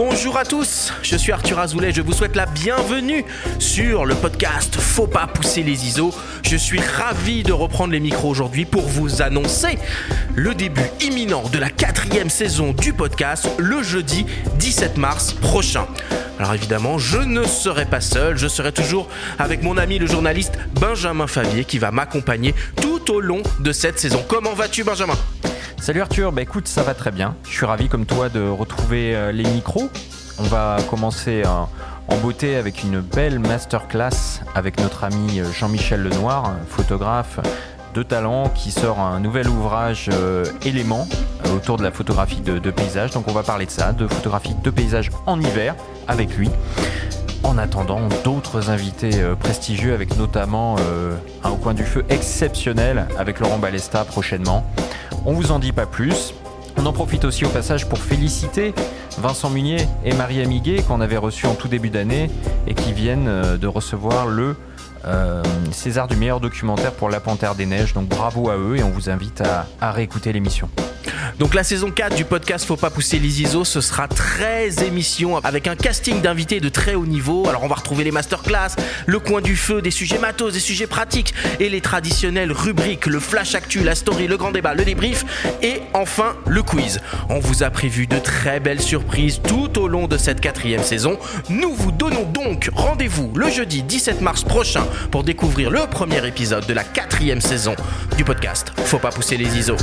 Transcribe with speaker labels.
Speaker 1: Bonjour à tous, je suis Arthur Azoulay, je vous souhaite la bienvenue sur le podcast Faut pas pousser les ISO. Je suis ravi de reprendre les micros aujourd'hui pour vous annoncer le début imminent de la quatrième saison du podcast le jeudi 17 mars prochain. Alors évidemment, je ne serai pas seul, je serai toujours avec mon ami le journaliste Benjamin Favier qui va m'accompagner tout au long de cette saison. Comment vas-tu Benjamin?
Speaker 2: Salut Arthur, bah écoute, ça va très bien. Je suis ravi comme toi de retrouver euh, les micros. On va commencer euh, en beauté avec une belle masterclass avec notre ami euh, Jean-Michel Lenoir, photographe de talent qui sort un nouvel ouvrage élément autour de la photographie de, paysage. Donc on va parler de ça, de photographie de paysage en hiver avec lui. En attendant, d'autres invités prestigieux avec notamment un au coin du feu exceptionnel avec Laurent Balesta prochainement. On vous en dit pas plus. On en profite aussi au passage pour féliciter Vincent Munier et Marie Amiguet qu'on avait reçus en tout début d'année et qui viennent euh, de recevoir le euh, César du meilleur documentaire pour La Panthère des Neiges. Donc bravo à eux et on vous invite à, réécouter l'émission.
Speaker 1: Donc la saison 4 du podcast Faut pas pousser les ISO, ce sera 13 émissions avec un casting d'invités de très haut niveau. Alors on va retrouver les masterclass, le coin du feu, des sujets matos, des sujets pratiques et les traditionnelles rubriques, le flash actu, la story, le grand débat, le débrief et enfin le quiz. On vous a prévu de très belles surprises tout au long de cette quatrième saison. Nous vous donnons donc rendez-vous le jeudi 17 mars prochain pour découvrir le premier épisode de la quatrième saison du podcast Faut pas pousser les ISO.